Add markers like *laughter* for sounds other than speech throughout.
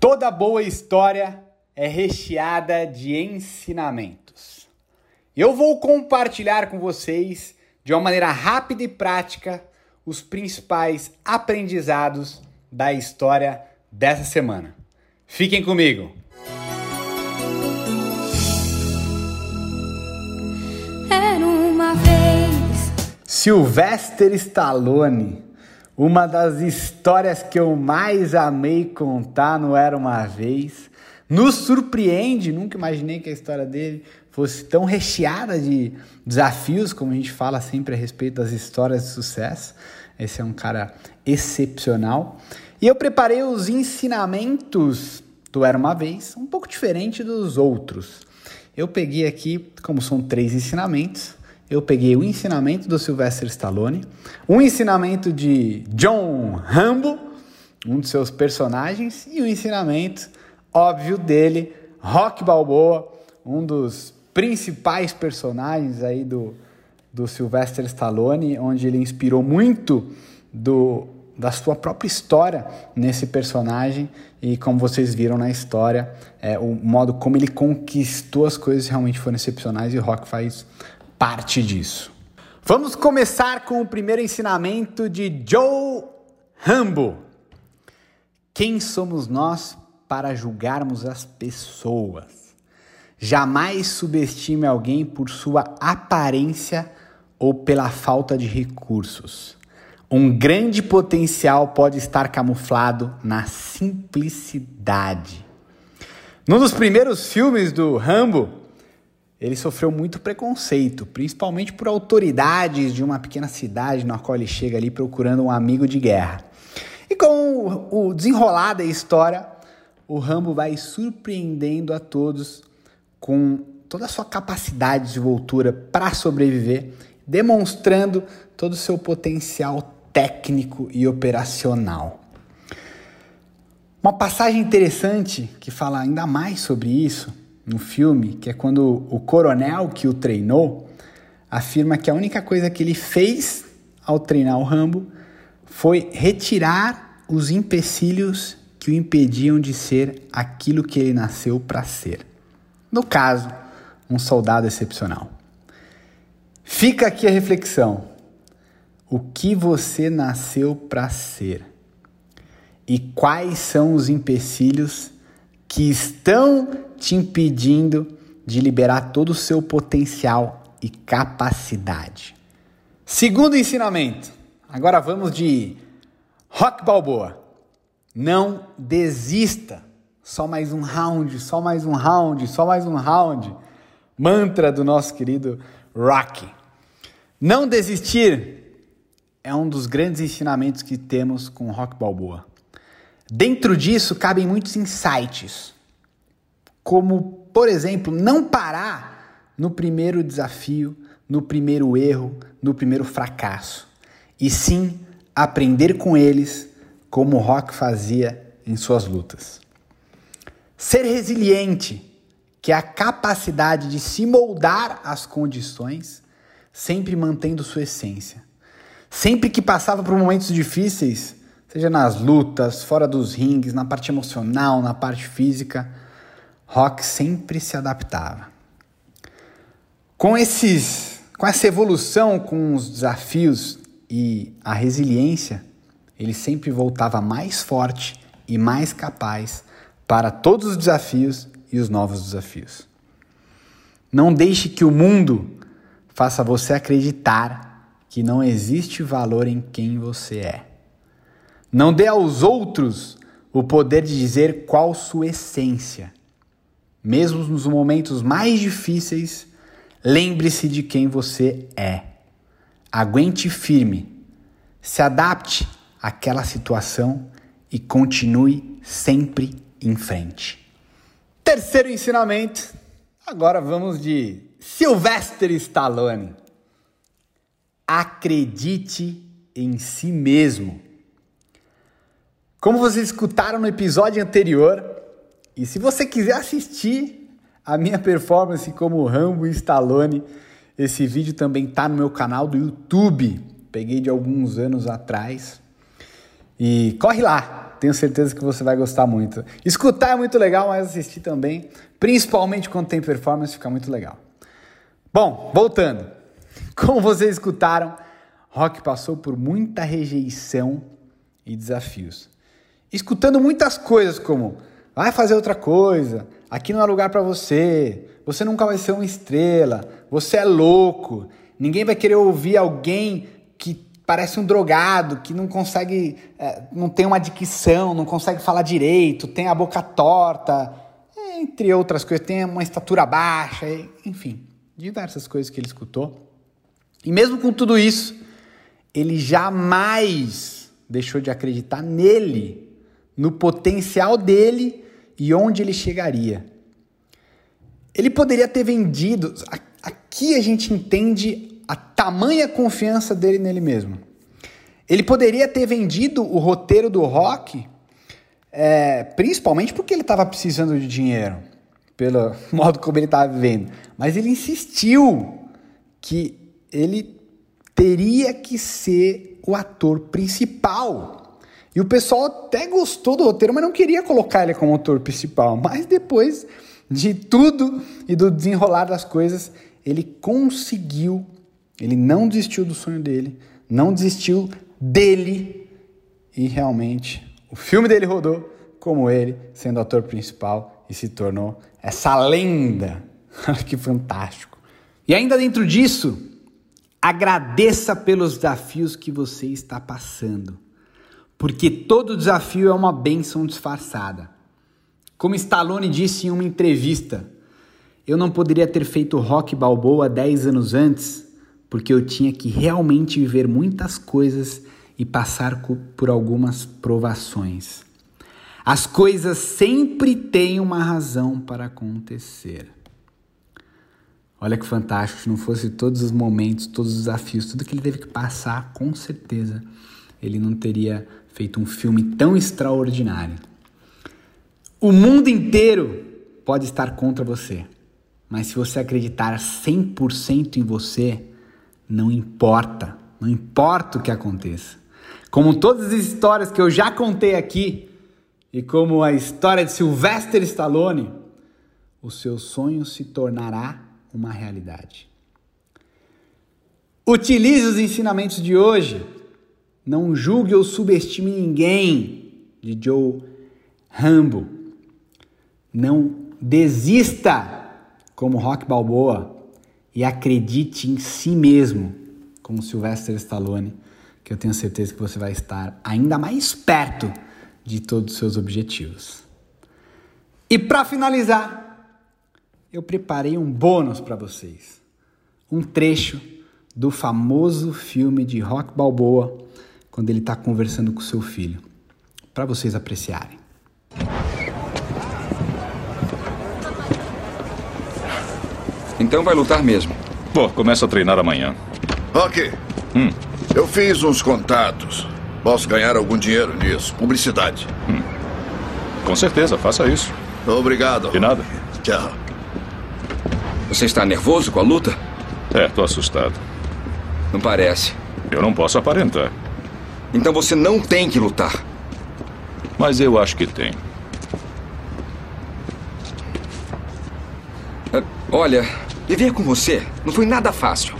Toda boa história é recheada de ensinamentos. Eu vou compartilhar com vocês, de uma maneira rápida e prática, os principais aprendizados da história dessa semana. Fiquem comigo! Era uma vez. Sylvester Stallone uma das histórias que eu mais amei contar no Era Uma Vez. Nos surpreende, nunca imaginei que a história dele fosse tão recheada de desafios, como a gente fala sempre a respeito das histórias de sucesso. Esse é um cara excepcional. E eu preparei os ensinamentos do Era Uma Vez, um pouco diferente dos outros. Eu peguei aqui, como são três ensinamentos, eu peguei o ensinamento do Sylvester Stallone, um ensinamento de John Rambo, um de seus personagens, e o um ensinamento óbvio dele, Rock Balboa, um dos principais personagens aí do, do Sylvester Stallone, onde ele inspirou muito do, da sua própria história nesse personagem. E como vocês viram na história, é, o modo como ele conquistou as coisas realmente foram excepcionais e o Rock faz parte disso. Vamos começar com o primeiro ensinamento de Joe Rambo. Quem somos nós para julgarmos as pessoas? Jamais subestime alguém por sua aparência ou pela falta de recursos. Um grande potencial pode estar camuflado na simplicidade. Num dos primeiros filmes do Rambo, ele sofreu muito preconceito, principalmente por autoridades de uma pequena cidade na qual ele chega ali procurando um amigo de guerra. E com o desenrolar da história, o Rambo vai surpreendendo a todos com toda a sua capacidade de desenvoltura para sobreviver, demonstrando todo o seu potencial técnico e operacional. Uma passagem interessante que fala ainda mais sobre isso no filme, que é quando o coronel que o treinou afirma que a única coisa que ele fez ao treinar o Rambo foi retirar os empecilhos que o impediam de ser aquilo que ele nasceu para ser. No caso, um soldado excepcional. Fica aqui a reflexão. O que você nasceu para ser? E quais são os empecilhos que estão te impedindo de liberar todo o seu potencial e capacidade. Segundo ensinamento, agora vamos de Rock Balboa. Não desista. Só mais um round, só mais um round, só mais um round. Mantra do nosso querido Rock. Não desistir é um dos grandes ensinamentos que temos com Rock Balboa. Dentro disso cabem muitos insights como, por exemplo, não parar no primeiro desafio, no primeiro erro, no primeiro fracasso, e sim aprender com eles como o Rock fazia em suas lutas. Ser resiliente, que é a capacidade de se moldar às condições, sempre mantendo sua essência. Sempre que passava por momentos difíceis, seja nas lutas, fora dos rings, na parte emocional, na parte física, Rock sempre se adaptava. Com esses, com essa evolução, com os desafios e a resiliência, ele sempre voltava mais forte e mais capaz para todos os desafios e os novos desafios. Não deixe que o mundo faça você acreditar que não existe valor em quem você é. Não dê aos outros o poder de dizer qual sua essência. Mesmo nos momentos mais difíceis, lembre-se de quem você é. Aguente firme, se adapte àquela situação e continue sempre em frente. Terceiro ensinamento, agora vamos de Sylvester Stallone. Acredite em si mesmo. Como vocês escutaram no episódio anterior, e se você quiser assistir a minha performance como Rambo e Stallone, esse vídeo também tá no meu canal do YouTube. Peguei de alguns anos atrás. E corre lá, tenho certeza que você vai gostar muito. Escutar é muito legal, mas assistir também, principalmente quando tem performance, fica muito legal. Bom, voltando. Como vocês escutaram, Rock passou por muita rejeição e desafios. Escutando muitas coisas como vai fazer outra coisa, aqui não é lugar para você, você nunca vai ser uma estrela, você é louco, ninguém vai querer ouvir alguém que parece um drogado, que não consegue, é, não tem uma dicção, não consegue falar direito, tem a boca torta, entre outras coisas, tem uma estatura baixa, enfim, diversas coisas que ele escutou. E mesmo com tudo isso, ele jamais deixou de acreditar nele, no potencial dele e onde ele chegaria. Ele poderia ter vendido. Aqui a gente entende a tamanha confiança dele nele mesmo. Ele poderia ter vendido o roteiro do rock, é, principalmente porque ele estava precisando de dinheiro, pelo *laughs* modo como ele estava vivendo. Mas ele insistiu que ele teria que ser o ator principal. E o pessoal até gostou do roteiro, mas não queria colocar ele como ator principal. Mas depois de tudo e do desenrolar das coisas, ele conseguiu ele não desistiu do sonho dele, não desistiu dele e realmente o filme dele rodou como ele, sendo ator principal e se tornou essa lenda. *laughs* que fantástico. E ainda dentro disso, agradeça pelos desafios que você está passando, porque todo desafio é uma bênção disfarçada. Como Stallone disse em uma entrevista, eu não poderia ter feito rock balboa 10 anos antes porque eu tinha que realmente viver muitas coisas e passar por algumas provações. As coisas sempre têm uma razão para acontecer. Olha que fantástico, se não fosse todos os momentos, todos os desafios, tudo que ele teve que passar, com certeza ele não teria feito um filme tão extraordinário. O mundo inteiro pode estar contra você, mas se você acreditar 100% em você, não importa, não importa o que aconteça. Como todas as histórias que eu já contei aqui, e como a história de Sylvester Stallone, o seu sonho se tornará uma realidade. Utilize os ensinamentos de hoje. Não julgue ou subestime ninguém, de Joe Rambo. Não desista, como Rock Balboa e acredite em si mesmo, como Sylvester Stallone, que eu tenho certeza que você vai estar ainda mais perto de todos os seus objetivos. E para finalizar, eu preparei um bônus para vocês. Um trecho do famoso filme de Rock Balboa, quando ele está conversando com seu filho, para vocês apreciarem. Então vai lutar mesmo. Bom, começa a treinar amanhã. Ok. Hum. Eu fiz uns contatos. Posso ganhar algum dinheiro nisso. Publicidade. Hum. Com certeza, faça isso. Obrigado. De nada. Tchau. Você está nervoso com a luta? É, tô assustado. Não parece. Eu não posso aparentar. Então você não tem que lutar. Mas eu acho que tem. Ah, olha, Viver com você não foi nada fácil.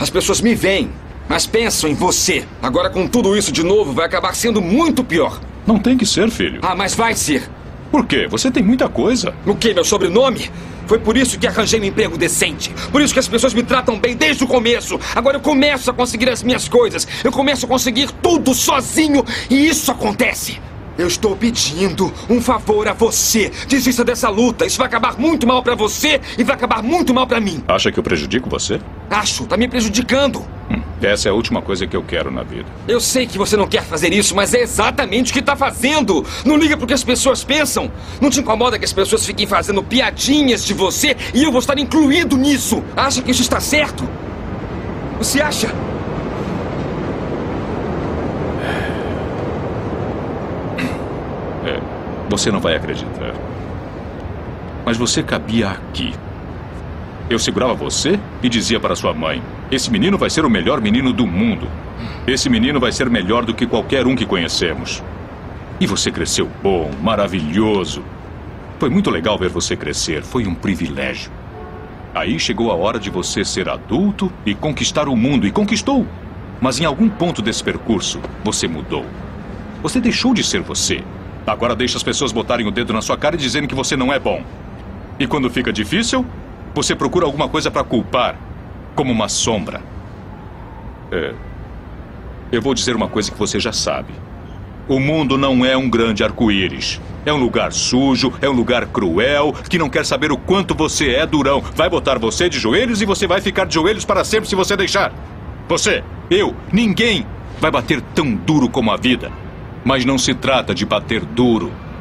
As pessoas me veem, mas pensam em você. Agora, com tudo isso de novo, vai acabar sendo muito pior. Não tem que ser, filho. Ah, mas vai ser. Por quê? Você tem muita coisa. O quê? Meu sobrenome? Foi por isso que arranjei um emprego decente. Por isso que as pessoas me tratam bem desde o começo. Agora eu começo a conseguir as minhas coisas. Eu começo a conseguir tudo sozinho. E isso acontece. Eu estou pedindo um favor a você. Desista dessa luta. Isso vai acabar muito mal para você e vai acabar muito mal para mim. Acha que eu prejudico você? Acho. Tá me prejudicando. Essa é a última coisa que eu quero na vida. Eu sei que você não quer fazer isso, mas é exatamente o que tá fazendo. Não liga pro que as pessoas pensam. Não te incomoda que as pessoas fiquem fazendo piadinhas de você e eu vou estar incluído nisso. Acha que isso está certo? Você acha? Você não vai acreditar. Mas você cabia aqui. Eu segurava você e dizia para sua mãe: Esse menino vai ser o melhor menino do mundo. Esse menino vai ser melhor do que qualquer um que conhecemos. E você cresceu bom, maravilhoso. Foi muito legal ver você crescer, foi um privilégio. Aí chegou a hora de você ser adulto e conquistar o mundo, e conquistou. Mas em algum ponto desse percurso, você mudou. Você deixou de ser você. Agora deixa as pessoas botarem o dedo na sua cara e dizendo que você não é bom. E quando fica difícil, você procura alguma coisa para culpar, como uma sombra. É. Eu vou dizer uma coisa que você já sabe. O mundo não é um grande arco-íris. É um lugar sujo, é um lugar cruel, que não quer saber o quanto você é durão. Vai botar você de joelhos e você vai ficar de joelhos para sempre se você deixar. Você, eu, ninguém vai bater tão duro como a vida. Mas não se trata de bater duro.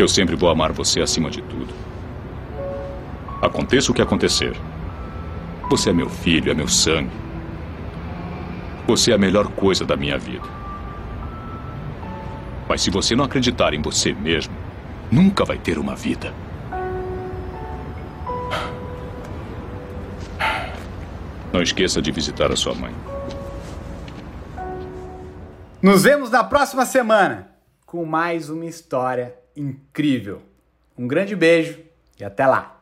Eu sempre vou amar você acima de tudo. Aconteça o que acontecer. Você é meu filho, é meu sangue. Você é a melhor coisa da minha vida. Mas se você não acreditar em você mesmo, nunca vai ter uma vida. Não esqueça de visitar a sua mãe. Nos vemos na próxima semana com mais uma história incrível. Um grande beijo e até lá!